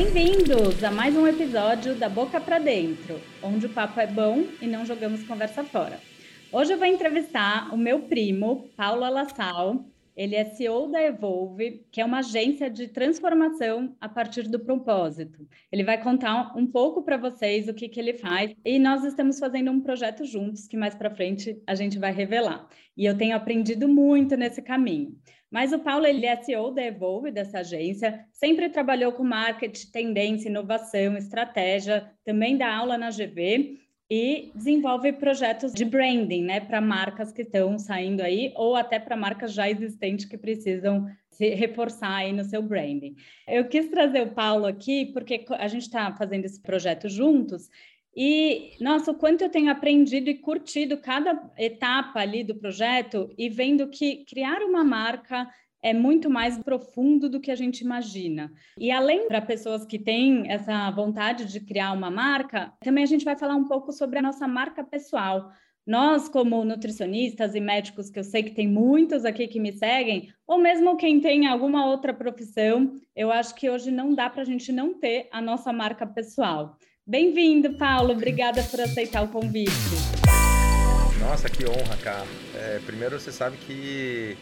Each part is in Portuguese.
Bem-vindos a mais um episódio da Boca para Dentro, onde o papo é bom e não jogamos conversa fora. Hoje eu vou entrevistar o meu primo, Paulo Alassal. Ele é CEO da Evolve, que é uma agência de transformação a partir do propósito. Ele vai contar um pouco para vocês o que, que ele faz e nós estamos fazendo um projeto juntos que mais para frente a gente vai revelar. E eu tenho aprendido muito nesse caminho. Mas o Paulo, ele é CEO da Evolve, dessa agência, sempre trabalhou com marketing, tendência, inovação, estratégia, também dá aula na GV e desenvolve projetos de branding, né, para marcas que estão saindo aí ou até para marcas já existentes que precisam se reforçar aí no seu branding. Eu quis trazer o Paulo aqui porque a gente está fazendo esse projeto juntos e, nossa, o quanto eu tenho aprendido e curtido cada etapa ali do projeto e vendo que criar uma marca é muito mais profundo do que a gente imagina. E além para pessoas que têm essa vontade de criar uma marca, também a gente vai falar um pouco sobre a nossa marca pessoal. Nós, como nutricionistas e médicos, que eu sei que tem muitos aqui que me seguem, ou mesmo quem tem alguma outra profissão, eu acho que hoje não dá para a gente não ter a nossa marca pessoal. Bem-vindo, Paulo. Obrigada por aceitar o convite. Nossa, que honra, cara. É, primeiro, você sabe que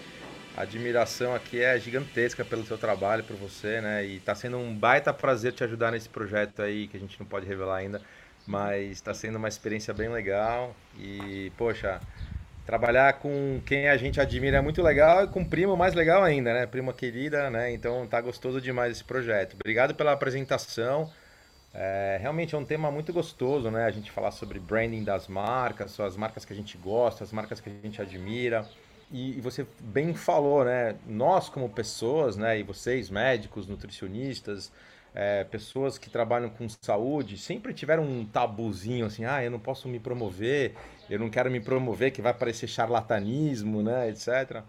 a admiração aqui é gigantesca pelo seu trabalho, por você, né? E tá sendo um baita prazer te ajudar nesse projeto aí, que a gente não pode revelar ainda, mas está sendo uma experiência bem legal. E, poxa, trabalhar com quem a gente admira é muito legal e com primo mais legal ainda, né? Prima querida, né? Então tá gostoso demais esse projeto. Obrigado pela apresentação. É, realmente é um tema muito gostoso, né? A gente falar sobre branding das marcas, as marcas que a gente gosta, as marcas que a gente admira. E, e, você bem falou, né? Nós como pessoas, né? E vocês, médicos, nutricionistas, é, pessoas que trabalham com saúde, sempre tiveram um tabuzinho assim, ah, eu não posso me promover, eu não quero me promover, que vai parecer charlatanismo, né? Etc.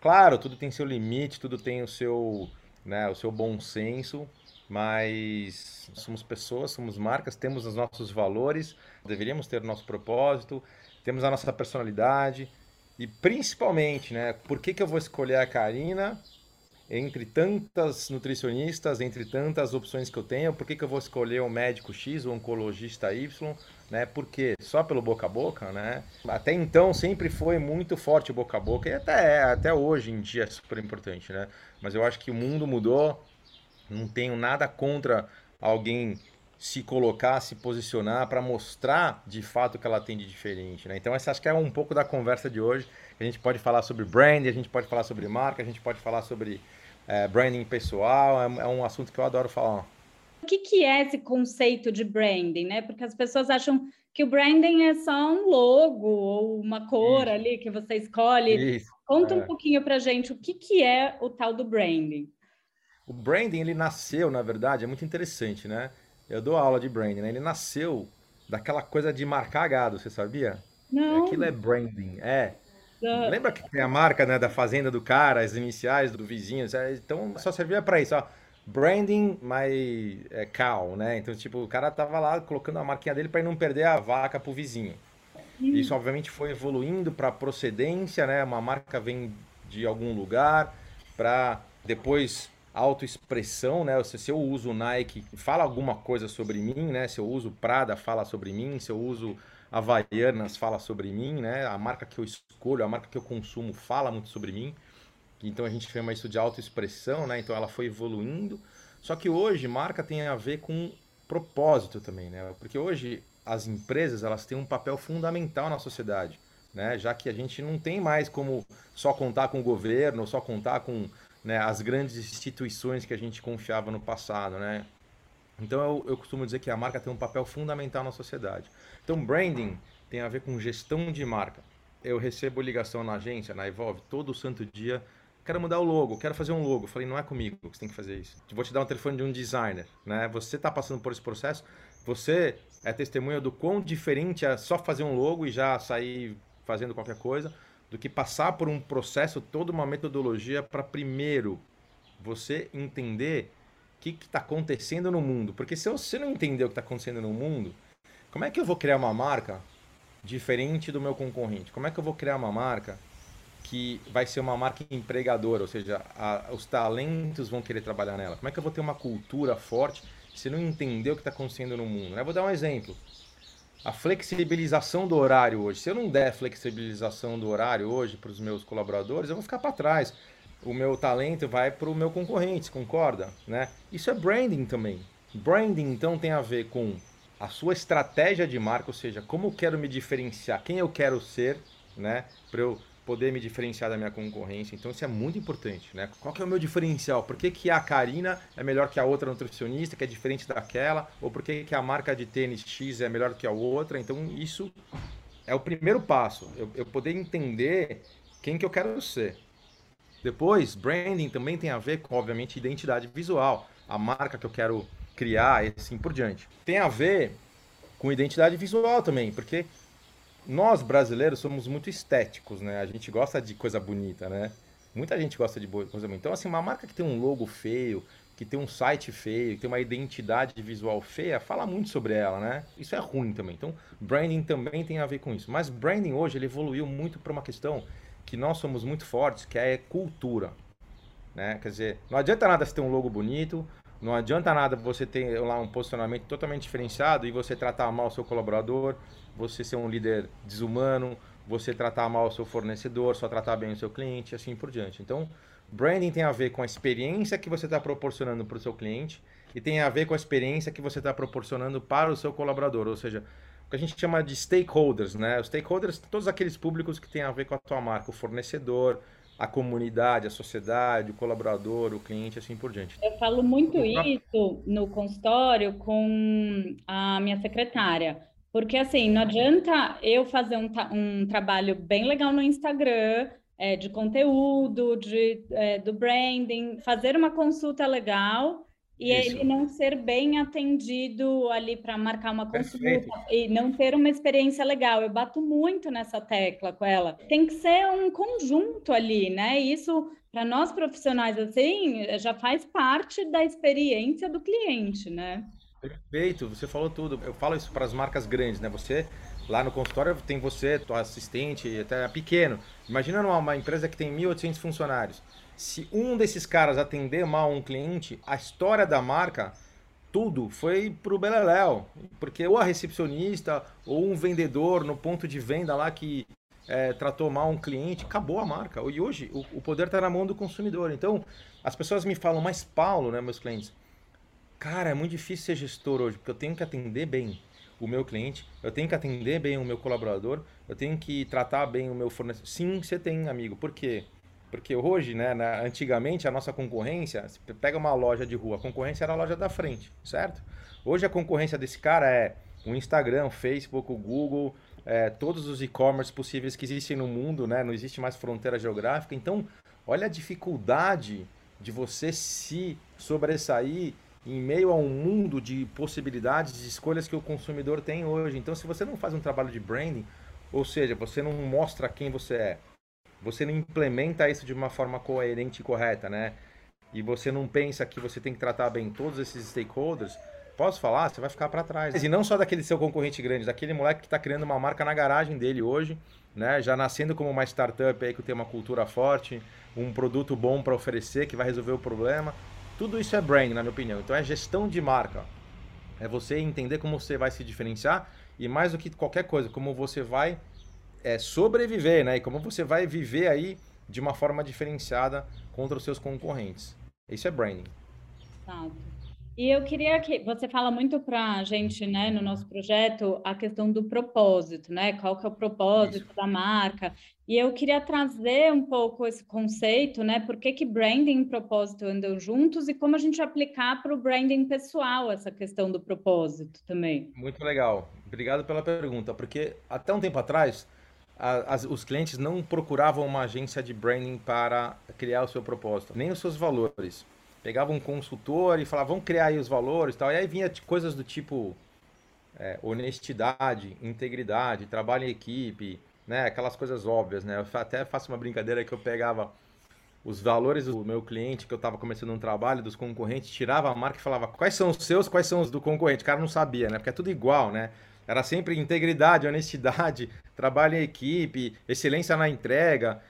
Claro, tudo tem seu limite, tudo tem o seu, né? O seu bom senso mas somos pessoas, somos marcas, temos os nossos valores, deveríamos ter o nosso propósito, temos a nossa personalidade e principalmente, né, por que, que eu vou escolher a Karina entre tantas nutricionistas, entre tantas opções que eu tenho, por que, que eu vou escolher um médico X ou um oncologista Y, né? Porque só pelo boca a boca, né? Até então sempre foi muito forte o boca a boca e até até hoje em dia é super importante, né? Mas eu acho que o mundo mudou, não tenho nada contra alguém se colocar, se posicionar para mostrar de fato o que ela tem de diferente. Né? Então, essa acho que é um pouco da conversa de hoje. A gente pode falar sobre brand, a gente pode falar sobre marca, a gente pode falar sobre é, branding pessoal. É, é, um assunto que eu adoro falar. O que, que é esse conceito de branding? Né? Porque as pessoas acham que o branding é só um logo ou uma cor Isso. ali que você escolhe. Isso. Conta é. um pouquinho para gente o que, que é o tal do branding. O branding, ele nasceu, na verdade, é muito interessante, né? Eu dou aula de branding, né? Ele nasceu daquela coisa de marcar gado, você sabia? Não. Aquilo é branding, é. Não. Lembra que tem a marca né, da fazenda do cara, as iniciais do vizinho? Então só servia para isso, ó. Branding my é, cow, né? Então, tipo, o cara tava lá colocando a marquinha dele para não perder a vaca pro vizinho. Hum. Isso, obviamente, foi evoluindo para procedência, né? Uma marca vem de algum lugar para depois autoexpressão, né? Se eu uso Nike, fala alguma coisa sobre mim, né? Se eu uso Prada, fala sobre mim. Se eu uso Havaianas, fala sobre mim, né? A marca que eu escolho, a marca que eu consumo fala muito sobre mim. Então a gente chama isso de autoexpressão, né? Então ela foi evoluindo. Só que hoje marca tem a ver com propósito também, né? Porque hoje as empresas elas têm um papel fundamental na sociedade, né? Já que a gente não tem mais como só contar com o governo, só contar com né, as grandes instituições que a gente confiava no passado, né? Então eu, eu costumo dizer que a marca tem um papel fundamental na sociedade. Então branding tem a ver com gestão de marca. Eu recebo ligação na agência, na Evolve, todo santo dia. Quero mudar o logo, quero fazer um logo. Falei, não é comigo que você tem que fazer isso. Vou te dar um telefone de um designer, né? Você está passando por esse processo, você é testemunha do quão diferente é só fazer um logo e já sair fazendo qualquer coisa do que passar por um processo, toda uma metodologia para primeiro você entender o que está acontecendo no mundo. Porque se você não entender o que está acontecendo no mundo, como é que eu vou criar uma marca diferente do meu concorrente? Como é que eu vou criar uma marca que vai ser uma marca empregadora, ou seja, a, os talentos vão querer trabalhar nela? Como é que eu vou ter uma cultura forte você não entender o que está acontecendo no mundo. Né? Vou dar um exemplo. A flexibilização do horário hoje. Se eu não der flexibilização do horário hoje para os meus colaboradores, eu vou ficar para trás. O meu talento vai para o meu concorrente, concorda? Né? Isso é branding também. Branding, então, tem a ver com a sua estratégia de marca, ou seja, como eu quero me diferenciar, quem eu quero ser, né? Para eu poder me diferenciar da minha concorrência. Então isso é muito importante, né? Qual que é o meu diferencial? Por que, que a Karina é melhor que a outra nutricionista, que é diferente daquela? Ou por que, que a marca de tênis X é melhor que a outra? Então isso é o primeiro passo. Eu, eu poder entender quem que eu quero ser. Depois, branding também tem a ver com, obviamente, identidade visual. A marca que eu quero criar e assim por diante. Tem a ver com identidade visual também, porque nós brasileiros somos muito estéticos, né? A gente gosta de coisa bonita, né? Muita gente gosta de coisa bonita. Então, assim, uma marca que tem um logo feio, que tem um site feio, que tem uma identidade visual feia, fala muito sobre ela, né? Isso é ruim também. Então, branding também tem a ver com isso. Mas branding hoje ele evoluiu muito para uma questão que nós somos muito fortes, que é cultura. Né? Quer dizer, não adianta nada você ter um logo bonito, não adianta nada você ter lá um posicionamento totalmente diferenciado e você tratar mal o seu colaborador, você ser um líder desumano, você tratar mal o seu fornecedor, só tratar bem o seu cliente, assim por diante. Então, branding tem a ver com a experiência que você está proporcionando para o seu cliente e tem a ver com a experiência que você está proporcionando para o seu colaborador, ou seja, o que a gente chama de stakeholders, né? Os stakeholders, todos aqueles públicos que têm a ver com a tua marca, o fornecedor, a comunidade, a sociedade, o colaborador, o cliente, assim por diante. Eu falo muito isso no consultório com a minha secretária. Porque, assim, não adianta eu fazer um, um trabalho bem legal no Instagram, é, de conteúdo, de, é, do branding, fazer uma consulta legal e Isso. ele não ser bem atendido ali para marcar uma consulta Perfeito. e não ter uma experiência legal. Eu bato muito nessa tecla com ela. Tem que ser um conjunto ali, né? Isso para nós profissionais assim já faz parte da experiência do cliente, né? Perfeito, você falou tudo. Eu falo isso para as marcas grandes, né? Você lá no consultório tem você, tua assistente, até pequeno. Imagina uma empresa que tem 1.800 funcionários. Se um desses caras atender mal um cliente, a história da marca, tudo foi pro beleléu. Porque ou a recepcionista ou um vendedor no ponto de venda lá que é, tratou mal um cliente, acabou a marca. E hoje o, o poder está na mão do consumidor. Então as pessoas me falam, mas Paulo, né, meus clientes, Cara, é muito difícil ser gestor hoje, porque eu tenho que atender bem o meu cliente, eu tenho que atender bem o meu colaborador, eu tenho que tratar bem o meu fornecedor. Sim, você tem, amigo. Por quê? Porque hoje, né, na, antigamente, a nossa concorrência, você pega uma loja de rua, a concorrência era a loja da frente, certo? Hoje a concorrência desse cara é o Instagram, o Facebook, o Google, é, todos os e-commerce possíveis que existem no mundo, né? Não existe mais fronteira geográfica. Então, olha a dificuldade de você se sobressair em meio a um mundo de possibilidades, de escolhas que o consumidor tem hoje. Então, se você não faz um trabalho de branding, ou seja, você não mostra quem você é, você não implementa isso de uma forma coerente e correta, né? E você não pensa que você tem que tratar bem todos esses stakeholders, posso falar, você vai ficar para trás. E não só daquele seu concorrente grande, daquele moleque que está criando uma marca na garagem dele hoje, né? Já nascendo como uma startup aí que tem uma cultura forte, um produto bom para oferecer que vai resolver o problema. Tudo isso é brand, na minha opinião. Então é gestão de marca. É você entender como você vai se diferenciar e mais do que qualquer coisa, como você vai é, sobreviver, né? E como você vai viver aí de uma forma diferenciada contra os seus concorrentes. Isso é branding. Exato. E eu queria que você fala muito para a gente, né, no nosso projeto, a questão do propósito, né? Qual que é o propósito Isso. da marca? E eu queria trazer um pouco esse conceito, né? Por que, que branding e propósito andam juntos e como a gente aplicar para o branding pessoal essa questão do propósito também. Muito legal. Obrigado pela pergunta, porque até um tempo atrás as, os clientes não procuravam uma agência de branding para criar o seu propósito, nem os seus valores pegava um consultor e falava, vamos criar aí os valores e tal. E aí vinha coisas do tipo é, honestidade, integridade, trabalho em equipe, né? Aquelas coisas óbvias, né? Eu até faço uma brincadeira que eu pegava os valores do meu cliente, que eu estava começando um trabalho, dos concorrentes, tirava a marca e falava quais são os seus, quais são os do concorrente. O cara não sabia, né? Porque é tudo igual, né? Era sempre integridade, honestidade, trabalho em equipe, excelência na entrega.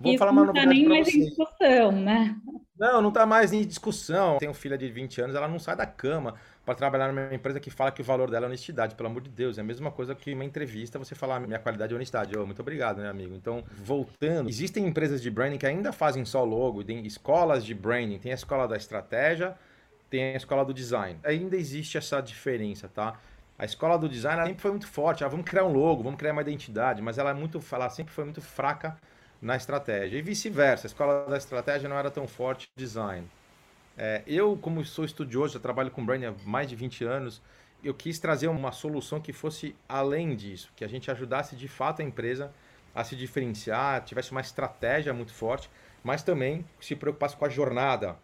Vou Isso falar uma novidade para vocês. Em discussão, né? Não, não está mais em discussão. Tenho filha de 20 anos, ela não sai da cama para trabalhar numa empresa que fala que o valor dela é honestidade, pelo amor de Deus. É a mesma coisa que uma entrevista você falar minha qualidade é honestidade. Oh, muito obrigado, né, amigo? Então, voltando, existem empresas de branding que ainda fazem só logo, tem escolas de branding, tem a escola da estratégia, tem a escola do design. Ainda existe essa diferença, tá? A escola do design sempre foi muito forte. Ah, vamos criar um logo, vamos criar uma identidade, mas ela é muito, ela sempre foi muito fraca na estratégia. E vice-versa, a escola da estratégia não era tão forte design. É, eu, como sou estudioso, já trabalho com branding há mais de 20 anos, eu quis trazer uma solução que fosse além disso, que a gente ajudasse de fato a empresa a se diferenciar, tivesse uma estratégia muito forte, mas também se preocupasse com a jornada,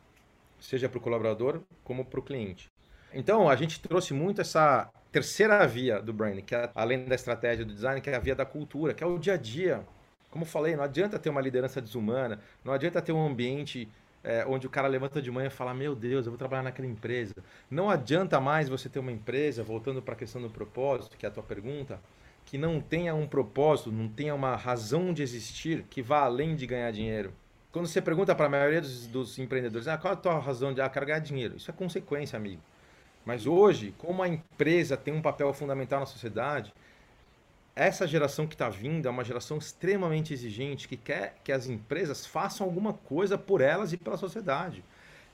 seja para o colaborador como para o cliente. Então, a gente trouxe muito essa terceira via do branding, que é além da estratégia do design, que é a via da cultura, que é o dia a dia. Como eu falei, não adianta ter uma liderança desumana, não adianta ter um ambiente é, onde o cara levanta de manhã e fala: Meu Deus, eu vou trabalhar naquela empresa. Não adianta mais você ter uma empresa, voltando para a questão do propósito, que é a tua pergunta, que não tenha um propósito, não tenha uma razão de existir que vá além de ganhar dinheiro. Quando você pergunta para a maioria dos, dos empreendedores: ah, Qual é a tua razão de ah, quero ganhar dinheiro? Isso é consequência, amigo. Mas hoje, como a empresa tem um papel fundamental na sociedade, essa geração que está vindo é uma geração extremamente exigente que quer que as empresas façam alguma coisa por elas e pela sociedade.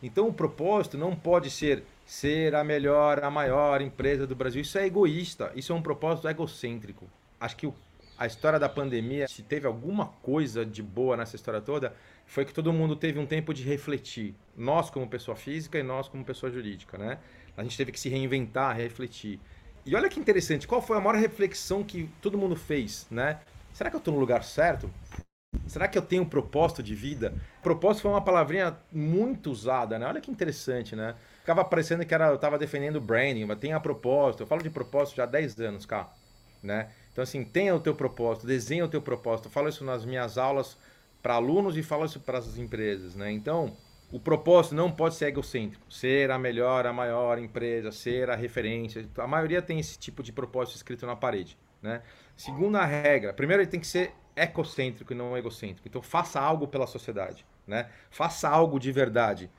Então o propósito não pode ser ser a melhor, a maior empresa do Brasil. Isso é egoísta, isso é um propósito egocêntrico. Acho que a história da pandemia, se teve alguma coisa de boa nessa história toda, foi que todo mundo teve um tempo de refletir. Nós como pessoa física e nós como pessoa jurídica, né? A gente teve que se reinventar, refletir. E olha que interessante, qual foi a maior reflexão que todo mundo fez, né? Será que eu estou no lugar certo? Será que eu tenho um propósito de vida? Propósito foi uma palavrinha muito usada, né? Olha que interessante, né? Ficava parecendo que era, eu estava defendendo branding, mas tem a propósito. Eu falo de propósito já há 10 anos, cá, né? Então, assim, tenha o teu propósito, desenha o teu propósito. Eu falo isso nas minhas aulas para alunos e falo isso para as empresas, né? Então, o propósito não pode ser egocêntrico, ser a melhor, a maior empresa, ser a referência. A maioria tem esse tipo de propósito escrito na parede, né? Segunda regra, primeiro ele tem que ser ecocêntrico e não egocêntrico. Então faça algo pela sociedade, né? Faça algo de verdade.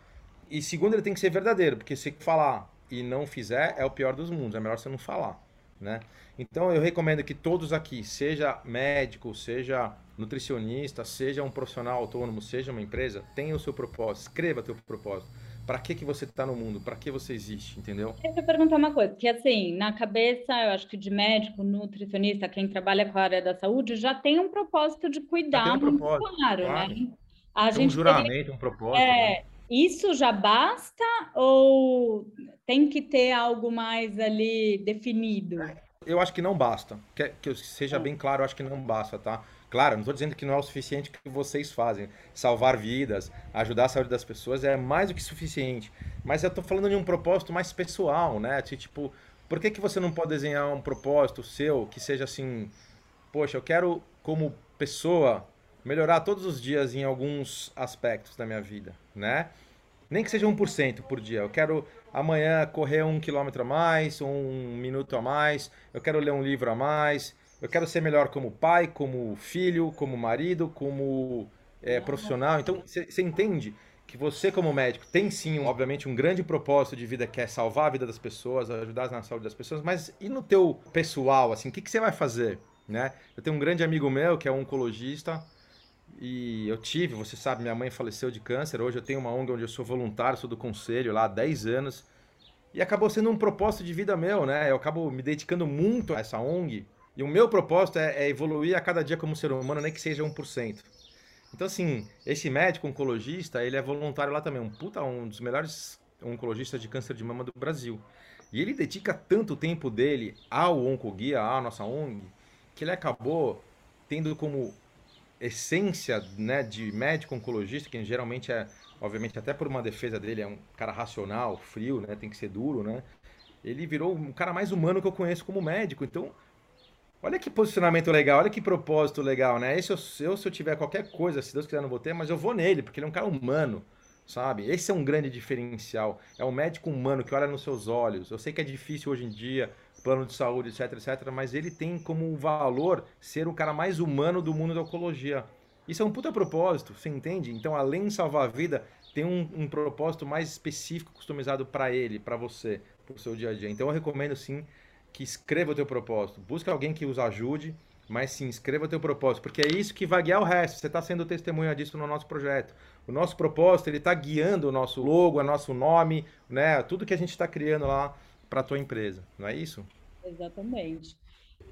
E segundo, ele tem que ser verdadeiro, porque se falar e não fizer é o pior dos mundos, é melhor você não falar, né? Então eu recomendo que todos aqui, seja médico, seja nutricionista, seja um profissional autônomo, seja uma empresa, tenha o seu propósito, escreva teu propósito. Para que, que você está no mundo? Para que você existe? Entendeu? Eu queria perguntar uma coisa, que assim, na cabeça, eu acho que de médico, nutricionista, quem trabalha com a área da saúde, já tem um propósito de cuidar um propósito, claro, claro, né? A gente um juramento, teria... um propósito. É, né? Isso já basta ou tem que ter algo mais ali definido? Eu acho que não basta. Que, que seja bem claro, eu acho que não basta, tá? Claro, não estou dizendo que não é o suficiente que vocês fazem. Salvar vidas, ajudar a saúde das pessoas é mais do que suficiente. Mas eu estou falando de um propósito mais pessoal, né? Tipo, por que, que você não pode desenhar um propósito seu que seja assim, poxa, eu quero, como pessoa, melhorar todos os dias em alguns aspectos da minha vida, né? Nem que seja 1% por dia. Eu quero amanhã correr um quilômetro a mais, um minuto a mais, eu quero ler um livro a mais, eu quero ser melhor como pai, como filho, como marido, como é, profissional. Então, você entende que você, como médico, tem sim, um, obviamente, um grande propósito de vida que é salvar a vida das pessoas, ajudar na saúde das pessoas, mas e no teu pessoal, assim, o que, você vai fazer? Né? Eu tenho um grande amigo meu que é um oncologista e eu tive, você sabe, minha mãe faleceu de câncer. Hoje eu tenho uma ONG onde eu sou voluntário, sou do conselho lá há 10 anos. E acabou sendo um propósito de vida meu, né? Eu acabo me dedicando muito a essa ONG e o meu propósito é, é, evoluir a cada dia como ser humano, nem que seja 1%. Então, assim, esse médico oncologista, ele é voluntário lá também, um puta, um dos melhores oncologistas de câncer de mama do Brasil. E ele dedica tanto tempo dele ao Oncoguia, à nossa ONG, que ele acabou tendo como essência né, de médico oncologista, que geralmente é, obviamente, até por uma defesa dele, é um cara racional, frio, né, tem que ser duro, né? Ele virou um cara mais humano que eu conheço como médico. Então, Olha que posicionamento legal, olha que propósito legal, né? Esse eu, eu, se eu tiver qualquer coisa, se Deus quiser não vou ter, mas eu vou nele, porque ele é um cara humano, sabe? Esse é um grande diferencial. É um médico humano que olha nos seus olhos. Eu sei que é difícil hoje em dia, plano de saúde, etc, etc, mas ele tem como valor ser o cara mais humano do mundo da oncologia. Isso é um puta propósito, você entende? Então, além de salvar a vida, tem um, um propósito mais específico, customizado para ele, para você, para o seu dia a dia. Então, eu recomendo sim que escreva o teu propósito. Busque alguém que os ajude, mas sim, escreva o teu propósito, porque é isso que vai guiar o resto. Você está sendo testemunha disso no nosso projeto. O nosso propósito, ele está guiando o nosso logo, o nosso nome, né? Tudo que a gente está criando lá para a tua empresa, não é isso? Exatamente.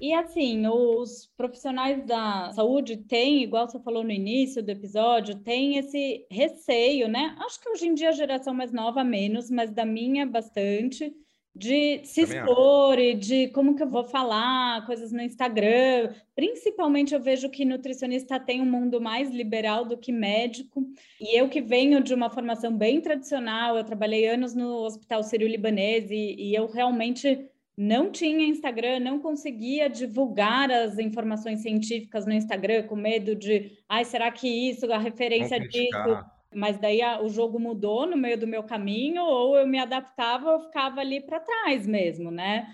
E assim, os profissionais da saúde têm, igual você falou no início do episódio, tem esse receio, né? Acho que hoje em dia a geração mais nova menos, mas da minha bastante, de se expor e de como que eu vou falar, coisas no Instagram. Principalmente eu vejo que nutricionista tem um mundo mais liberal do que médico. E eu que venho de uma formação bem tradicional, eu trabalhei anos no Hospital Sírio-Libanês e, e eu realmente não tinha Instagram, não conseguia divulgar as informações científicas no Instagram com medo de, ai, será que isso, a referência disso? Mas daí a, o jogo mudou no meio do meu caminho, ou eu me adaptava ou ficava ali para trás mesmo, né?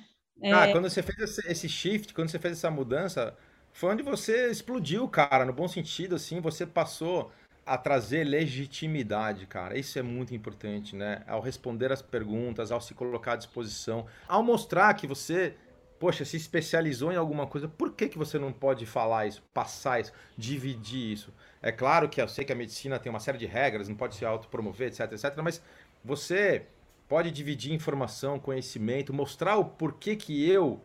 Ah, é... quando você fez esse, esse shift, quando você fez essa mudança, foi onde você explodiu, cara, no bom sentido, assim, você passou a trazer legitimidade, cara. Isso é muito importante, né? Ao responder as perguntas, ao se colocar à disposição, ao mostrar que você, poxa, se especializou em alguma coisa, por que, que você não pode falar isso, passar isso, dividir isso? É claro que eu sei que a medicina tem uma série de regras, não pode se autopromover, etc, etc, mas você pode dividir informação, conhecimento, mostrar o porquê que eu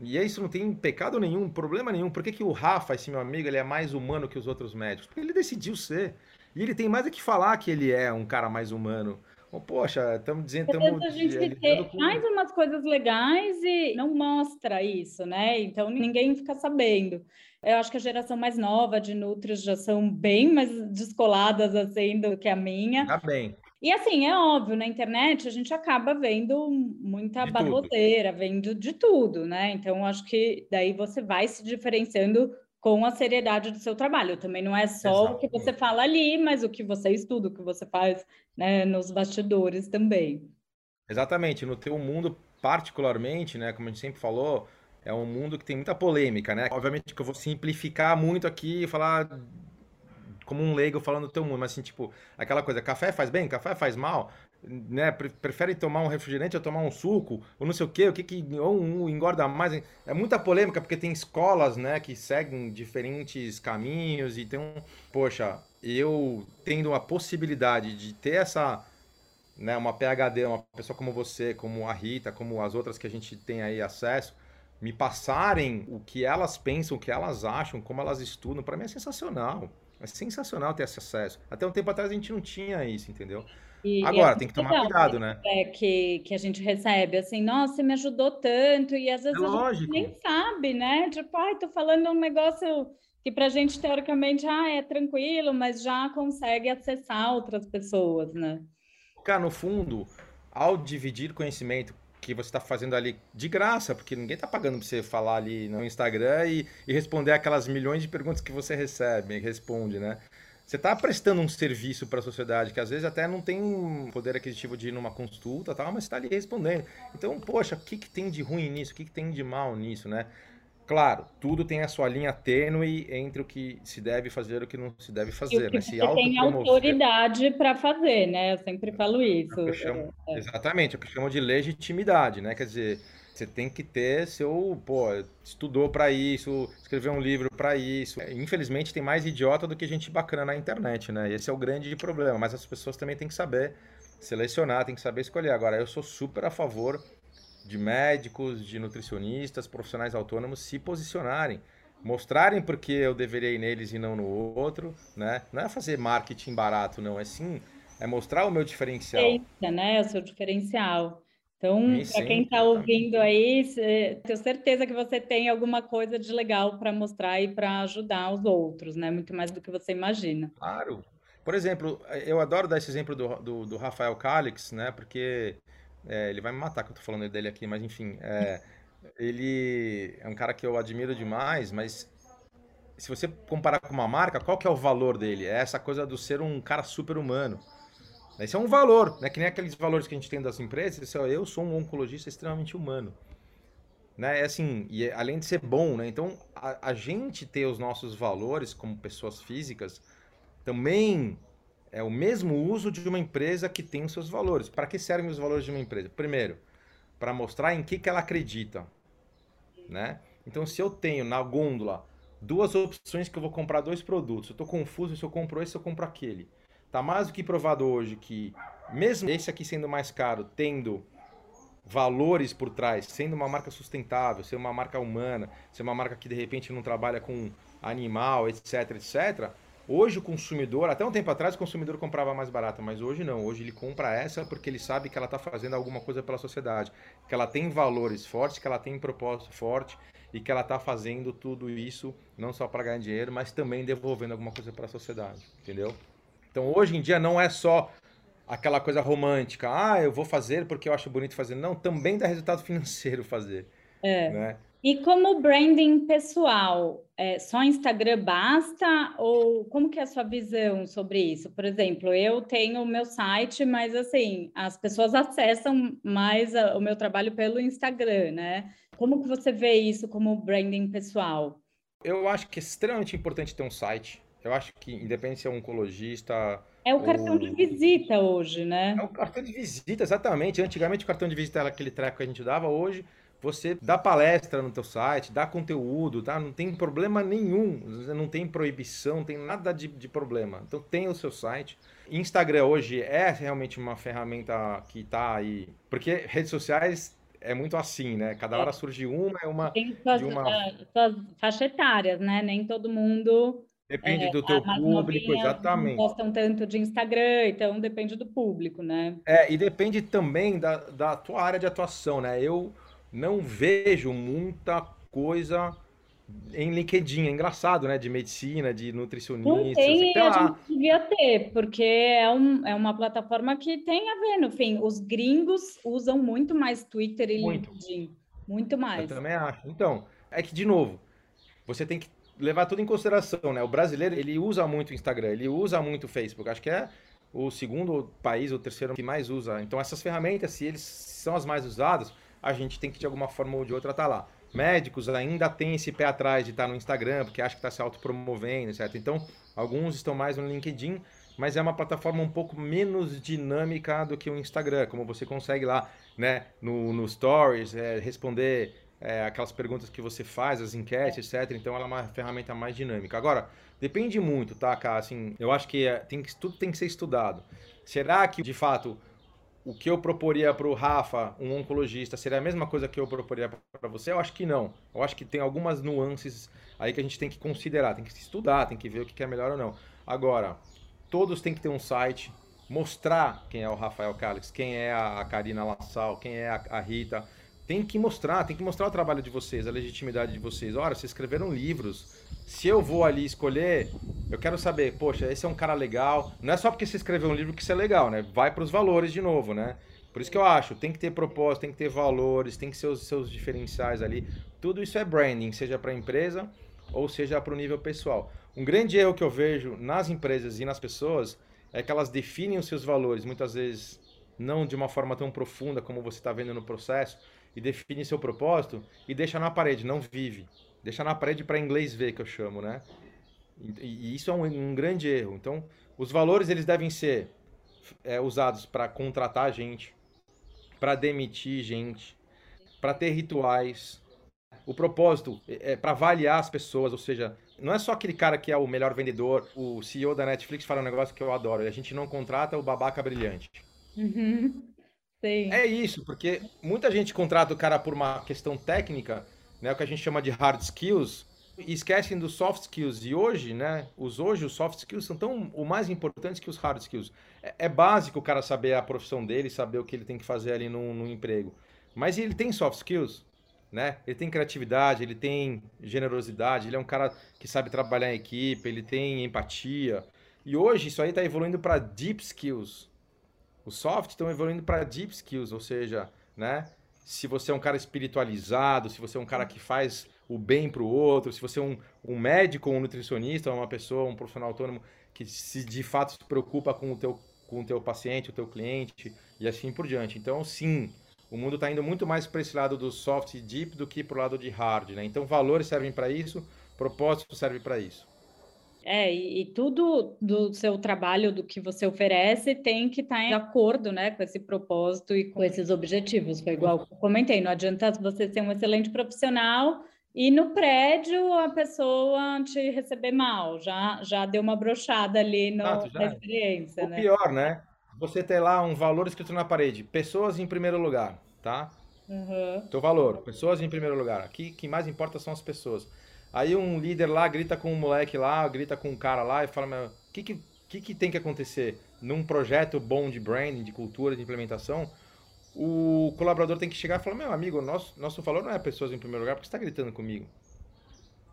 e isso não tem pecado nenhum, problema nenhum. Por que, que o Rafa, esse meu amigo, ele é mais humano que os outros médicos? Porque ele decidiu ser. E ele tem mais a que falar que ele é um cara mais humano. Poxa, estamos dizendo... Tamo, a gente com... mais umas coisas legais e não mostra isso, né? Então ninguém fica sabendo. Eu acho que a geração mais nova de Nutris já são bem mais descoladas assim do que a minha. Tá bem. E assim, é óbvio, na internet a gente acaba vendo muita de tudo. vendo de tudo, né? Então, acho que daí você vai se diferenciando com a seriedade do seu trabalho. Também não é só Exato. o que você fala ali, mas o que você estuda, o que você faz né, nos bastidores também. Exatamente. No teu mundo, particularmente, né, como a gente sempre falou, é um mundo que tem muita polêmica, né? Obviamente que eu vou simplificar muito aqui e falar como um leigo falando do teu mundo, mas assim, tipo, aquela coisa, café faz bem, café faz mal, né? Prefere tomar um refrigerante ou tomar um suco, ou não sei o quê, o que que ou um engorda mais. É muita polêmica porque tem escolas, né, que seguem diferentes caminhos e tem um, poxa, eu tendo a possibilidade de ter essa né, uma PhD, uma pessoa como você, como a Rita, como as outras que a gente tem aí acesso, me passarem o que elas pensam, o que elas acham, como elas estudam, para mim é sensacional. É sensacional ter esse acesso. Até um tempo atrás a gente não tinha isso, entendeu? E, Agora, e tem que tomar legal, cuidado, né? É que, que a gente recebe, assim, nossa, me ajudou tanto, e às vezes é a gente nem sabe, né? Tipo, ai, tô falando um negócio que pra gente, teoricamente, ah, é tranquilo, mas já consegue acessar outras pessoas, né? Cara, no fundo, ao dividir conhecimento que você está fazendo ali de graça, porque ninguém está pagando para você falar ali no Instagram e, e, responder aquelas milhões de perguntas que você recebe, responde, né? Você está prestando um serviço para a sociedade que às vezes até não tem um poder aquisitivo de ir numa consulta, tal, mas está ali respondendo. Então, poxa, o que, que tem de ruim nisso? O que, que tem de mal nisso, né? Claro, tudo tem a sua linha tênue entre o que se deve fazer e o que não se deve fazer. E né? se tem autoridade para fazer, né? Eu sempre falo isso. É chamo, é. Exatamente, é o que chamam de legitimidade, né? Quer dizer, você tem que ter seu, pô, estudou para isso, escreveu um livro para isso. Infelizmente tem mais idiota do que gente bacana na internet, né? Esse é o grande problema, mas as pessoas também têm que saber selecionar, têm que saber escolher. Agora, eu sou super a favor de médicos, de nutricionistas, profissionais autônomos se posicionarem, mostrarem porque eu deveria ir neles e não no outro, né? Não é fazer marketing barato, não, é sim, é mostrar o meu diferencial. É, né? O seu diferencial. Então, para quem está ouvindo aí, tenho certeza que você tem alguma coisa de legal para mostrar e para ajudar os outros, né? Muito mais do que você imagina. Claro. Por exemplo, eu adoro dar esse exemplo do, do, do Rafael Calix, né? Porque é, ele vai me matar que eu tô falando dele aqui, mas enfim. É, ele é um cara que eu admiro demais, mas se você comparar com uma marca, qual que é o valor dele? É essa coisa do ser um cara super humano. Esse é um valor, né? Que nem aqueles valores que a gente tem das empresas. É, eu sou um oncologista extremamente humano. né? É assim, e é, além de ser bom, né? Então, a, a gente ter os nossos valores como pessoas físicas também é o mesmo uso de uma empresa que tem os seus valores. Para que servem os valores de uma empresa? Primeiro, para mostrar em que, que ela acredita, né? Então, se eu tenho na gôndola duas opções que eu vou comprar dois produtos, eu estou confuso se eu compro esse ou compro aquele. Tá mais do que provado hoje que, mesmo esse aqui sendo mais caro, tendo valores por trás, sendo uma marca sustentável, ser uma marca humana, ser uma marca que de repente não trabalha com animal, etc, etc. Hoje o consumidor, até um tempo atrás o consumidor comprava mais barata, mas hoje não. Hoje ele compra essa porque ele sabe que ela está fazendo alguma coisa pela sociedade, que ela tem valores fortes, que ela tem propósito forte e que ela está fazendo tudo isso não só para ganhar dinheiro, mas também devolvendo alguma coisa para a sociedade, entendeu? Então hoje em dia não é só aquela coisa romântica, ah, eu vou fazer porque eu acho bonito fazer. Não, também dá resultado financeiro fazer. É. Né? E como branding pessoal, é, só Instagram basta? Ou como que é a sua visão sobre isso? Por exemplo, eu tenho o meu site, mas assim, as pessoas acessam mais a, o meu trabalho pelo Instagram, né? Como que você vê isso como branding pessoal? Eu acho que é extremamente importante ter um site. Eu acho que, independente se é um oncologista. É o cartão ou... de visita hoje, né? É o cartão de visita, exatamente. Antigamente o cartão de visita era aquele treco que a gente dava. Hoje você dá palestra no teu site, dá conteúdo, tá? Não tem problema nenhum, não tem proibição, não tem nada de, de problema. Então tem o seu site. Instagram hoje é realmente uma ferramenta que está aí, porque redes sociais é muito assim, né? Cada hora surge uma, é uma. Tem suas, uma... suas faixas etárias, né? Nem todo mundo. Depende é, do teu público, exatamente. Não gostam tanto de Instagram, então depende do público, né? É, e depende também da, da tua área de atuação, né? Eu não vejo muita coisa em LinkedIn. É engraçado, né? De medicina, de nutricionista. Não tem, a gente devia ter, porque é, um, é uma plataforma que tem a ver, no fim. Os gringos usam muito mais Twitter e muito. LinkedIn. Muito mais. Eu também acho. Então, é que, de novo, você tem que levar tudo em consideração, né? O brasileiro, ele usa muito o Instagram, ele usa muito o Facebook. Acho que é o segundo país, o terceiro que mais usa. Então, essas ferramentas, se eles são as mais usadas a gente tem que de alguma forma ou de outra estar tá lá. Médicos ainda têm esse pé atrás de estar tá no Instagram, porque acha que está se autopromovendo, certo? Então, alguns estão mais no LinkedIn, mas é uma plataforma um pouco menos dinâmica do que o Instagram, como você consegue lá, né, no, no Stories, é, responder é, aquelas perguntas que você faz, as enquetes, etc. Então, ela é uma ferramenta mais dinâmica. Agora, depende muito, tá, cara? Assim, eu acho que, é, tem que tudo tem que ser estudado. Será que, de fato, o que eu proporia para o Rafa, um oncologista, seria a mesma coisa que eu proporia para você? Eu acho que não. Eu acho que tem algumas nuances aí que a gente tem que considerar, tem que estudar, tem que ver o que é melhor ou não. Agora, todos têm que ter um site, mostrar quem é o Rafael Calix, quem é a Karina Lassal, quem é a Rita. Tem que mostrar, tem que mostrar o trabalho de vocês, a legitimidade de vocês. Olha, vocês escreveram livros, se eu vou ali escolher, eu quero saber, poxa, esse é um cara legal. Não é só porque você escreveu um livro que isso é legal, né? Vai para os valores de novo, né? Por isso que eu acho, tem que ter propósito, tem que ter valores, tem que ser os seus diferenciais ali. Tudo isso é branding, seja para a empresa ou seja para o nível pessoal. Um grande erro que eu vejo nas empresas e nas pessoas é que elas definem os seus valores, muitas vezes não de uma forma tão profunda como você está vendo no processo, e define seu propósito e deixa na parede, não vive deixar na parede para inglês ver, que eu chamo, né? E, e isso é um, um, grande erro. Então, os valores eles devem ser é, usados para contratar gente, para demitir gente, para ter rituais. O propósito é, é para avaliar as pessoas, ou seja, não é só aquele cara que é o melhor vendedor. O CEO da Netflix fala um negócio que eu adoro: a gente não contrata o babaca brilhante. Uhum. Sim. É isso, porque muita gente contrata o cara por uma questão técnica né, o que a gente chama de hard skills, e esquecem dos soft skills. E hoje, né, os hoje os soft skills são tão o mais importantes que os hard skills. É, é básico o cara saber a profissão dele, saber o que ele tem que fazer ali no, no emprego. Mas ele tem soft skills, né? Ele tem criatividade, ele tem generosidade, ele é um cara que sabe trabalhar em equipe, ele tem empatia. E hoje isso aí está evoluindo para deep skills. Os soft estão evoluindo para deep skills, ou seja, né? se você é um cara espiritualizado, se você é um cara que faz o bem para o outro, se você é um, um médico, um nutricionista, uma pessoa, um profissional autônomo que se de fato se preocupa com o teu, com o teu paciente, o teu cliente e assim por diante. Então, sim, o mundo está indo muito mais para esse lado do soft e deep do que para o lado de hard, né? Então valores servem para isso, propósito serve para isso. É, e, e, tudo do seu trabalho, do que você oferece, tem que estar tá em acordo né, com esse propósito e com esses objetivos. Foi igual que eu comentei, não adianta você ser um excelente profissional e no prédio a pessoa te receber mal, já, já deu uma brochada ali no, Exato, na experiência. O né? pior, né? Você ter lá um valor escrito na parede, pessoas em primeiro lugar, tá? Uhum. Teu valor, pessoas em primeiro lugar. Aqui, que mais importa são as pessoas. Aí um líder lá grita com um moleque lá, grita com um cara lá e fala: o que, que, que, que tem que acontecer? Num projeto bom de branding, de cultura, de implementação, o colaborador tem que chegar e falar: meu amigo, nosso, nosso valor não é pessoas em primeiro lugar, porque você está gritando comigo.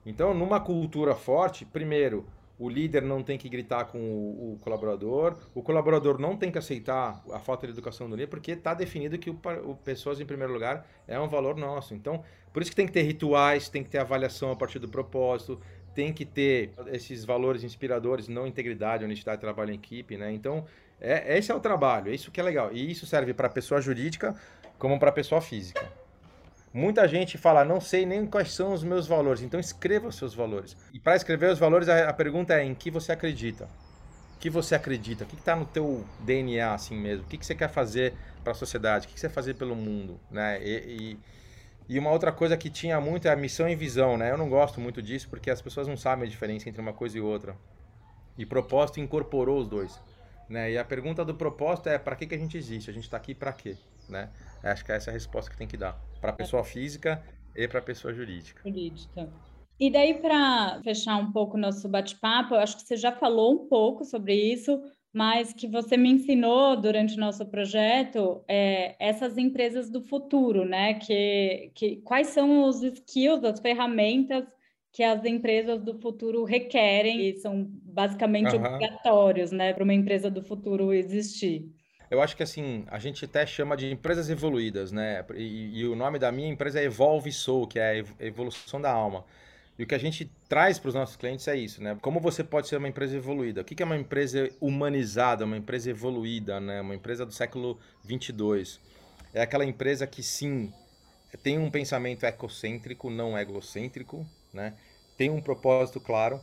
Então, numa cultura forte, primeiro, o líder não tem que gritar com o, o, colaborador, o colaborador não tem que aceitar a falta de educação do líder, porque está definido que o, o, pessoas em primeiro lugar é um valor nosso. Então, por isso que tem que ter rituais, tem que ter avaliação a partir do propósito, tem que ter esses valores inspiradores, não integridade, honestidade, trabalho em equipe, né? Então, é, esse é o trabalho, é isso que é legal. E isso serve para a pessoa jurídica como para a pessoa física. Muita gente fala, não sei nem quais são os meus valores, então escreva os seus valores. E para escrever os valores, a, a, pergunta é em que você acredita. O que você acredita? O que está no teu DNA assim mesmo? O que, que você quer fazer para a sociedade? O que, que você quer fazer pelo mundo? Né? E, e, e, uma outra coisa que tinha muito é a missão e visão. Né? Eu não gosto muito disso porque as pessoas não sabem a diferença entre uma coisa e outra. E propósito incorporou os dois. Né? E a pergunta do propósito é para que, que a gente existe? A gente está aqui para quê? Né? Acho que essa é a resposta que tem que dar para a pessoa física e para a pessoa jurídica. Jurídica. E daí, para fechar um pouco o nosso bate-papo, eu acho que você já falou um pouco sobre isso, mas que você me ensinou durante o nosso projeto é, essas empresas do futuro, né? Que, que, quais são os skills, as ferramentas que as empresas do futuro requerem e são basicamente uhum. obrigatórios, né, para uma empresa do futuro existir. Eu acho que assim, a gente até chama de empresas evoluídas, né? E, e o nome da minha empresa é Evolve Soul, que é a evolução da alma. E o que a gente traz para os nossos clientes é isso, né? Como você pode ser uma empresa evoluída? O que é uma empresa humanizada, uma empresa evoluída, né? Uma empresa do século 22. É aquela empresa que sim tem um pensamento ecocêntrico, não egocêntrico, né? Tem um propósito claro,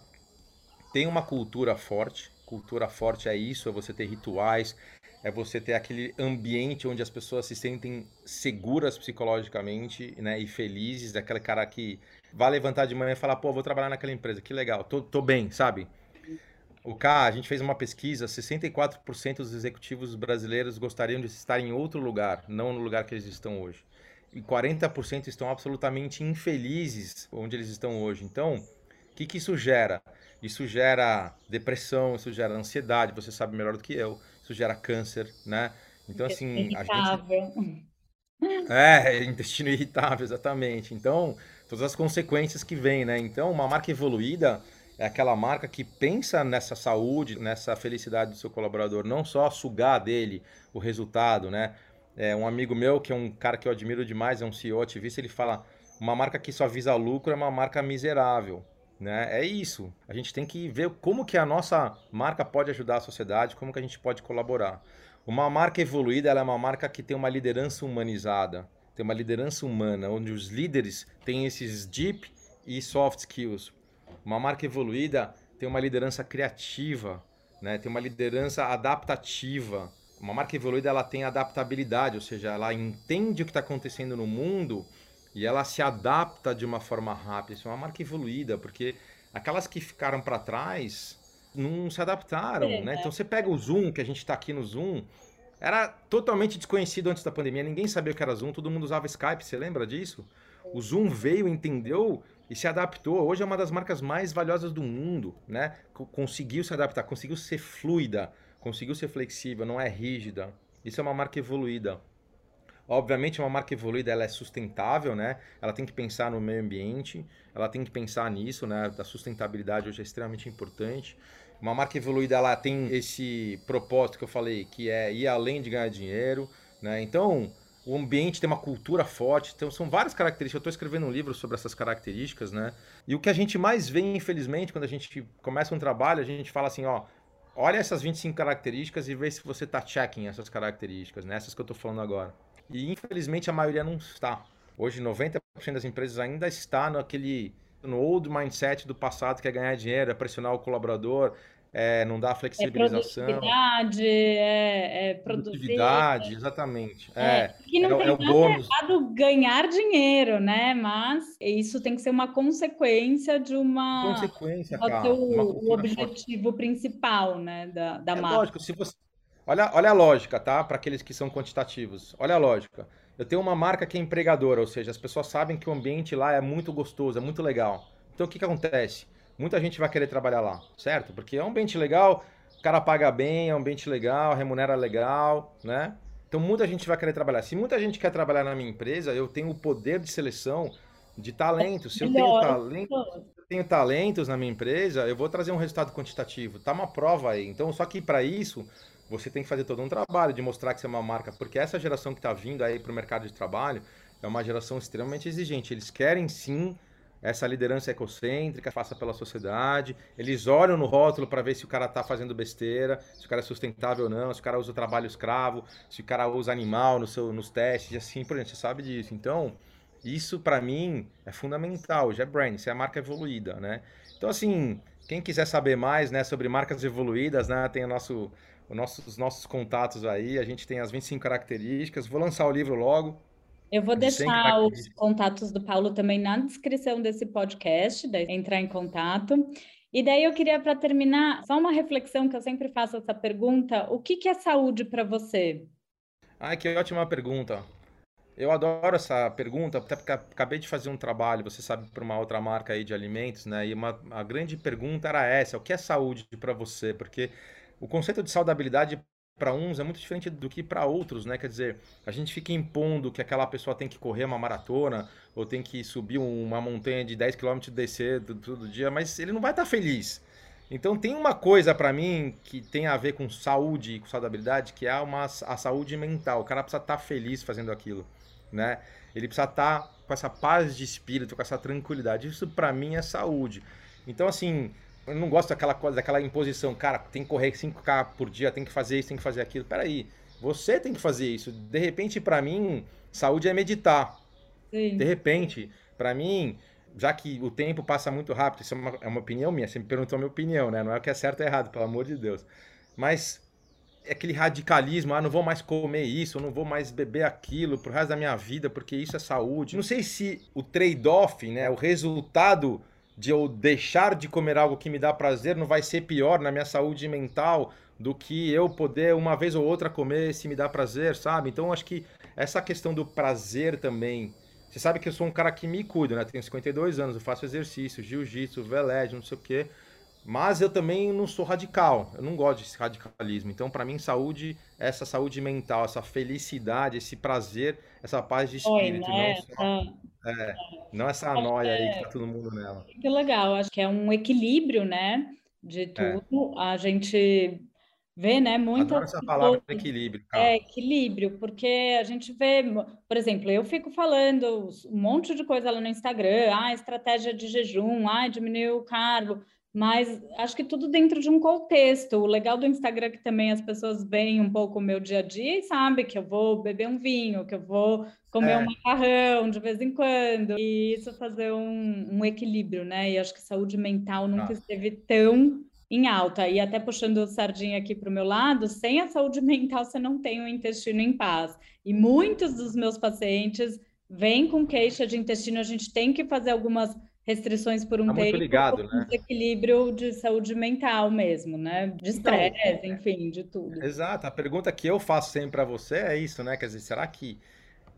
tem uma cultura forte. Cultura forte é isso, é você ter rituais, é você ter aquele ambiente onde as pessoas se sentem seguras psicologicamente né, e felizes, daquele cara que vai levantar de manhã e falar, pô, vou trabalhar naquela empresa, que legal, tô, tô bem, sabe? O K, a gente fez uma pesquisa, 64% dos executivos brasileiros gostariam de estar em outro lugar, não no lugar que eles estão hoje. E 40% estão absolutamente infelizes onde eles estão hoje. Então, o que, que isso gera? Isso gera depressão, isso gera ansiedade, você sabe melhor do que eu isso gera câncer, né? Então, assim, irritável. a gente. É, intestino irritável, exatamente. Então, todas as consequências que vêm, né? Então, uma marca evoluída é aquela marca que pensa nessa saúde, nessa felicidade do seu colaborador, não só sugar dele o resultado, né? É, um amigo meu, que é um cara que eu admiro demais, é um CEO ativista, ele fala: uma marca que só visa lucro é uma marca miserável. Né? É isso. A gente tem que ver como que a nossa marca pode ajudar a sociedade, como que a gente pode colaborar. Uma marca evoluída é uma marca que tem uma liderança humanizada, tem uma liderança humana, onde os líderes têm esses deep e soft skills. Uma marca evoluída tem uma liderança criativa, né? tem uma liderança adaptativa. Uma marca evoluída ela tem adaptabilidade, ou seja, ela entende o que está acontecendo no mundo e ela se adapta de uma forma rápida. Isso é uma marca evoluída, porque aquelas que ficaram para trás não se adaptaram, é, né? Então você pega o Zoom, que a gente está aqui no Zoom, era totalmente desconhecido antes da pandemia, ninguém sabia o que era Zoom, todo mundo usava Skype, você lembra disso? O Zoom veio, entendeu e se adaptou. Hoje é uma das marcas mais valiosas do mundo, né? Conseguiu se adaptar, conseguiu ser fluida, conseguiu ser flexível, não é rígida. Isso é uma marca evoluída. Obviamente, uma marca evoluída ela é sustentável, né? Ela tem que pensar no meio ambiente, ela tem que pensar nisso, né? A sustentabilidade hoje é extremamente importante. Uma marca evoluída ela tem esse propósito que eu falei, que é ir além de ganhar dinheiro, né? Então, o ambiente tem uma cultura forte, então são várias características. Eu estou escrevendo um livro sobre essas características, né? E o que a gente mais vê, infelizmente, quando a gente começa um trabalho, a gente fala assim, ó, olha essas 25 características e vê se você está checking essas características, né? Essas que eu estou falando agora. E infelizmente a maioria não está. Hoje 90% das empresas ainda está naquele no old mindset do passado que é ganhar dinheiro, é pressionar o colaborador, é, não dá flexibilização. É produtividade, é, é produtividade, exatamente. É, é que não é, tem é o bônus. errado ganhar dinheiro, né? Mas isso tem que ser uma consequência de uma... Consequência, cara. o objetivo forte. principal, né, da, da é marca. lógico, se você... Olha, olha a lógica, tá? Para aqueles que são quantitativos. Olha a lógica. Eu tenho uma marca que é empregadora, ou seja, as pessoas sabem que o ambiente lá é muito gostoso, é muito legal. Então, o que, que acontece? muita gente vai querer trabalhar lá, certo? Porque é um ambiente legal, o cara paga bem, é um ambiente legal, remunera legal, né? Então muita gente vai querer trabalhar. Se muita gente quer trabalhar na minha empresa, eu tenho o poder de seleção de talentos. Se eu tenho, talento, eu tenho talentos na minha empresa, eu vou trazer um resultado quantitativo. Tá uma prova aí. Então, só que para isso, você tem que fazer todo um trabalho de mostrar que você é uma marca, porque essa geração que está vindo aí para o mercado de trabalho é uma geração extremamente exigente. Eles querem sim essa liderança ecocêntrica, faça pela sociedade. Eles olham no rótulo para ver se o cara está fazendo besteira, se o cara é sustentável ou não, se o cara usa trabalho escravo, se o cara usa animal no seu, nos testes, assim por gente Você sabe disso. Então, isso para mim é fundamental. Já é brand, isso é a marca evoluída, né? Então, assim, quem quiser saber mais né, sobre marcas evoluídas, né, tem o nosso, o nosso, os nossos contatos aí. A gente tem as 25 características. Vou lançar o livro logo. Eu vou deixar os contatos do Paulo também na descrição desse podcast, daí entrar em contato. E daí eu queria, para terminar, só uma reflexão que eu sempre faço essa pergunta: o que, que é saúde para você? Ai, que ótima pergunta. Eu adoro essa pergunta, até porque acabei de fazer um trabalho, você sabe, para uma outra marca aí de alimentos, né? E uma, a grande pergunta era essa: o que é saúde para você? Porque o conceito de saudabilidade para uns é muito diferente do que para outros, né? Quer dizer, a gente fica impondo que aquela pessoa tem que correr uma maratona ou tem que subir uma montanha de 10 km e descer todo dia, mas ele não vai estar tá feliz. Então tem uma coisa para mim que tem a ver com saúde e com saudabilidade, que é uma, a saúde mental. O cara precisa estar tá feliz fazendo aquilo, né? Ele precisa estar tá com essa paz de espírito, com essa tranquilidade. Isso para mim é saúde. Então assim, eu não gosto daquela coisa, daquela imposição, cara, tem que correr 5K por dia, tem que fazer isso, tem que fazer aquilo. Peraí, você tem que fazer isso. De repente, para mim, saúde é meditar. Sim. De repente, para mim, já que o tempo passa muito rápido, isso é uma, é uma opinião minha, você me perguntou a minha opinião, né? Não é o que é certo ou errado, pelo amor de Deus. Mas é aquele radicalismo, ah, não vou mais comer isso, não vou mais beber aquilo pro resto da minha vida, porque isso é saúde. Não sei se o trade-off, né, o resultado de eu deixar de comer algo que me dá prazer não vai ser pior na minha saúde mental do que eu poder uma vez ou outra comer se me dá prazer, sabe? Então acho que essa questão do prazer também. Você sabe que eu sou um cara que me cuida, né? Tenho 52 anos, eu faço exercício, jiu-jitsu, veled, não sei o quê. Mas eu também não sou radical, eu não gosto desse radicalismo. Então, para mim, saúde é essa saúde mental, essa felicidade, esse prazer, essa paz de espírito. Oi, né? não, só, é, não essa noia aí que tá todo mundo nela. Que legal, acho que é um equilíbrio, né? De é. tudo. É. A gente vê, né? Muita Adoro essa palavra equilíbrio. Cara. É, equilíbrio, porque a gente vê, por exemplo, eu fico falando um monte de coisa lá no Instagram, ah, estratégia de jejum, ah, diminuir o carbo. Mas acho que tudo dentro de um contexto. O legal do Instagram é que também as pessoas veem um pouco o meu dia a dia e sabem que eu vou beber um vinho, que eu vou comer é. um macarrão de vez em quando. E isso fazer um, um equilíbrio, né? E acho que saúde mental nunca ah. esteve tão em alta. E até puxando o sardinha aqui para o meu lado, sem a saúde mental você não tem o intestino em paz. E muitos dos meus pacientes vêm com queixa de intestino, a gente tem que fazer algumas restrições por um tá tempo, ligado, né? desequilíbrio de saúde mental mesmo, né? De então, estresse, então, enfim, de tudo. Exato. A pergunta que eu faço sempre para você é isso, né? Quer dizer, será que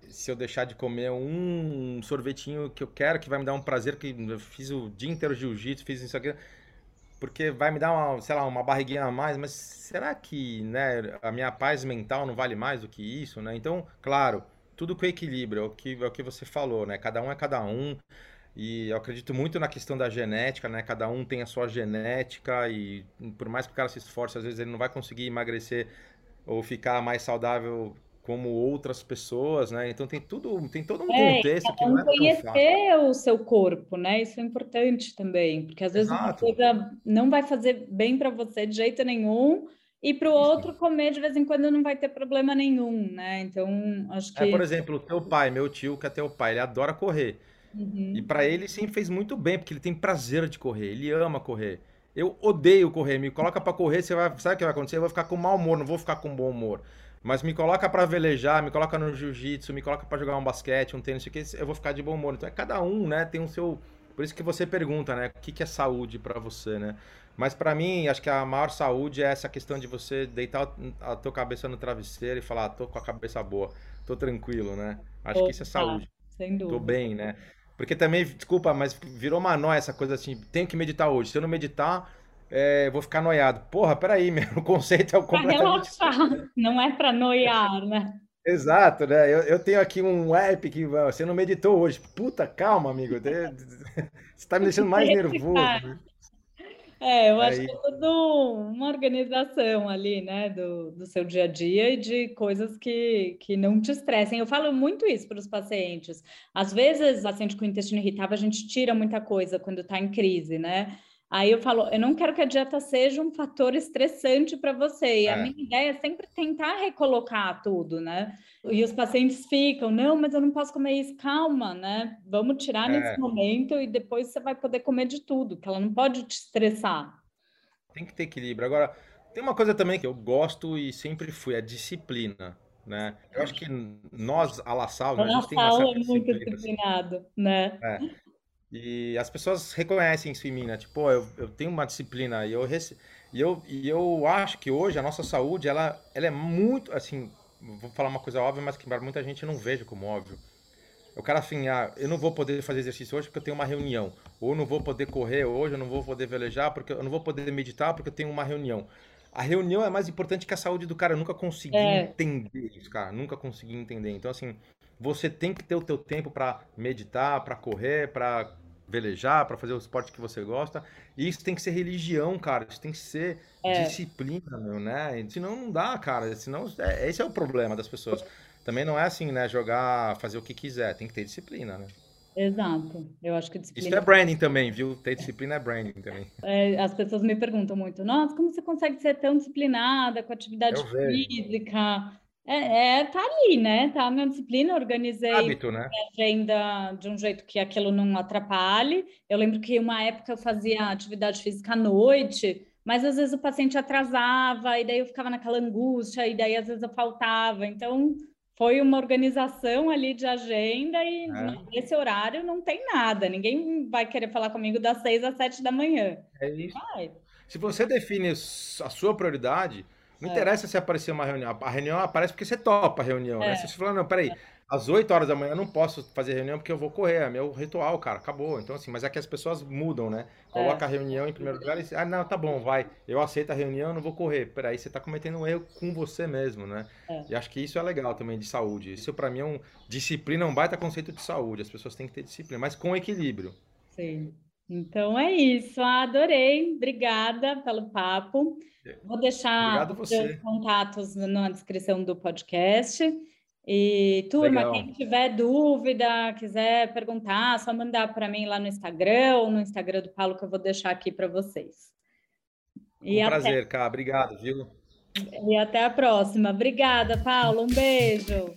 se eu deixar de comer um sorvetinho que eu quero, que vai me dar um prazer, que eu fiz o dia inteiro jiu-jitsu, fiz isso aqui, porque vai me dar uma, sei lá, uma barriguinha a mais, mas será que, né, a minha paz mental não vale mais do que isso, né? Então, claro, tudo com equilíbrio, é o que, é o que você falou, né? Cada um é cada um. E eu acredito muito na questão da genética, né? Cada um tem a sua genética e por mais que o cara se esforce, às vezes ele não vai conseguir emagrecer ou ficar mais saudável como outras pessoas, né? Então tem tudo, tem todo um é, contexto que não é conhecer o seu corpo, né? Isso é importante também, porque às vezes Exato. uma coisa não vai fazer bem para você de jeito nenhum e para o outro comer de vez em quando não vai ter problema nenhum, né? Então, acho que. É, por exemplo, o teu pai, meu tio, que é teu pai, ele adora correr. Uhum. E para ele sempre fez muito bem, porque ele tem prazer de correr, ele ama correr. Eu odeio correr, me coloca para correr, você vai, sabe o que vai acontecer? Eu vou ficar com mau humor, não vou ficar com bom humor. Mas me coloca para velejar, me coloca no jiu-jitsu, me coloca para jogar um basquete, um tênis, eu vou ficar de bom humor. Então é cada um, né? Tem o seu. Por isso que você pergunta, né? O que, que é saúde para você, né? Mas para mim, acho que a maior saúde é essa questão de você deitar a tua cabeça no travesseiro e falar, tô com a cabeça boa, tô tranquilo, né? Acho Opa, que isso é saúde. Sem dúvida. Tô bem, né? Porque também, desculpa, mas virou uma nóia essa coisa assim, tenho que meditar hoje. Se eu não meditar, é, vou ficar noiado. Porra, peraí, meu, o conceito é o completamente... Pra relaxar, não é para noiar, né? Exato, né? Eu, eu tenho aqui um app que você não meditou hoje. Puta, calma, amigo. Você tá me deixando mais nervoso. É, eu acho Aí... que é tudo uma organização ali, né, do, do seu dia a dia e de coisas que, que não te estressem. Eu falo muito isso para os pacientes. Às vezes, paciente com intestino irritável, a gente tira muita coisa quando está em crise, né? Aí eu falo, eu não quero que a dieta seja um fator estressante para você. E é. a minha ideia é sempre tentar recolocar tudo, né? E os pacientes ficam, não, mas eu não posso comer isso. Calma, né? Vamos tirar é. nesse momento e depois você vai poder comer de tudo, que ela não pode te estressar. Tem que ter equilíbrio. Agora, tem uma coisa também que eu gosto e sempre fui, a disciplina. Né? Eu acho que nós, a La Sal, a gente tem uma é muito assim. disciplinado, né? É. E as pessoas reconhecem isso em mim, né? Tipo, eu, eu tenho uma disciplina e eu, rece... e, eu, e eu acho que hoje a nossa saúde, ela, ela é muito, assim, vou falar uma coisa óbvia, mas que muita gente não vejo como óbvio. O cara assim, ah, eu não vou poder fazer exercício hoje porque eu tenho uma reunião. Ou não vou poder correr hoje, eu não vou poder velejar porque eu não vou poder meditar porque eu tenho uma reunião. A reunião é mais importante que a saúde do cara. Eu nunca consegui é. entender isso, cara. Nunca consegui entender. Então, assim, você tem que ter o teu tempo para meditar, para correr, para velejar, para fazer o esporte que você gosta. E isso tem que ser religião, cara. Isso tem que ser é. disciplina, meu, né? Senão não dá, cara. Senão, é, esse é o problema das pessoas. Também não é assim, né? Jogar, fazer o que quiser. Tem que ter disciplina, né? Exato. Eu acho que disciplina. Isso é branding também, viu? Ter disciplina é branding também. É, as pessoas me perguntam muito: nossa, como você consegue ser tão disciplinada com atividade física? É, é, tá ali, né? Tá na disciplina, organizei Hábito, né? a agenda de um jeito que aquilo não atrapalhe. Eu lembro que uma época eu fazia atividade física à noite, mas às vezes o paciente atrasava, e daí eu ficava naquela angústia, e daí às vezes eu faltava. Então, foi uma organização ali de agenda, e é. nesse horário não tem nada. Ninguém vai querer falar comigo das seis às sete da manhã. É isso. Vai. Se você define a sua prioridade não é. interessa se aparecer uma reunião. A reunião aparece porque você topa a reunião, né? é. né? Se você falar, não, peraí, às 8 horas da manhã eu não posso fazer reunião porque eu vou correr, é meu ritual, cara, acabou. Então, assim, mas é que as pessoas mudam, né? Coloca é. a reunião em primeiro lugar e ah, não, tá bom, vai, eu aceito a reunião, eu não vou correr. Peraí, você tá cometendo um erro com você mesmo, né? É. E acho que isso é legal também de saúde. Isso para mim é um. Disciplina é um baita conceito de saúde. As pessoas têm que ter disciplina, mas com equilíbrio. Sim. Então é isso, adorei, obrigada pelo papo. Vou deixar os contatos na descrição do podcast. E, turma, Legal. quem tiver dúvida, quiser perguntar, só mandar para mim lá no Instagram ou no Instagram do Paulo, que eu vou deixar aqui para vocês. E um até... prazer, cara. Obrigado, viu? E até a próxima. Obrigada, Paulo. Um beijo.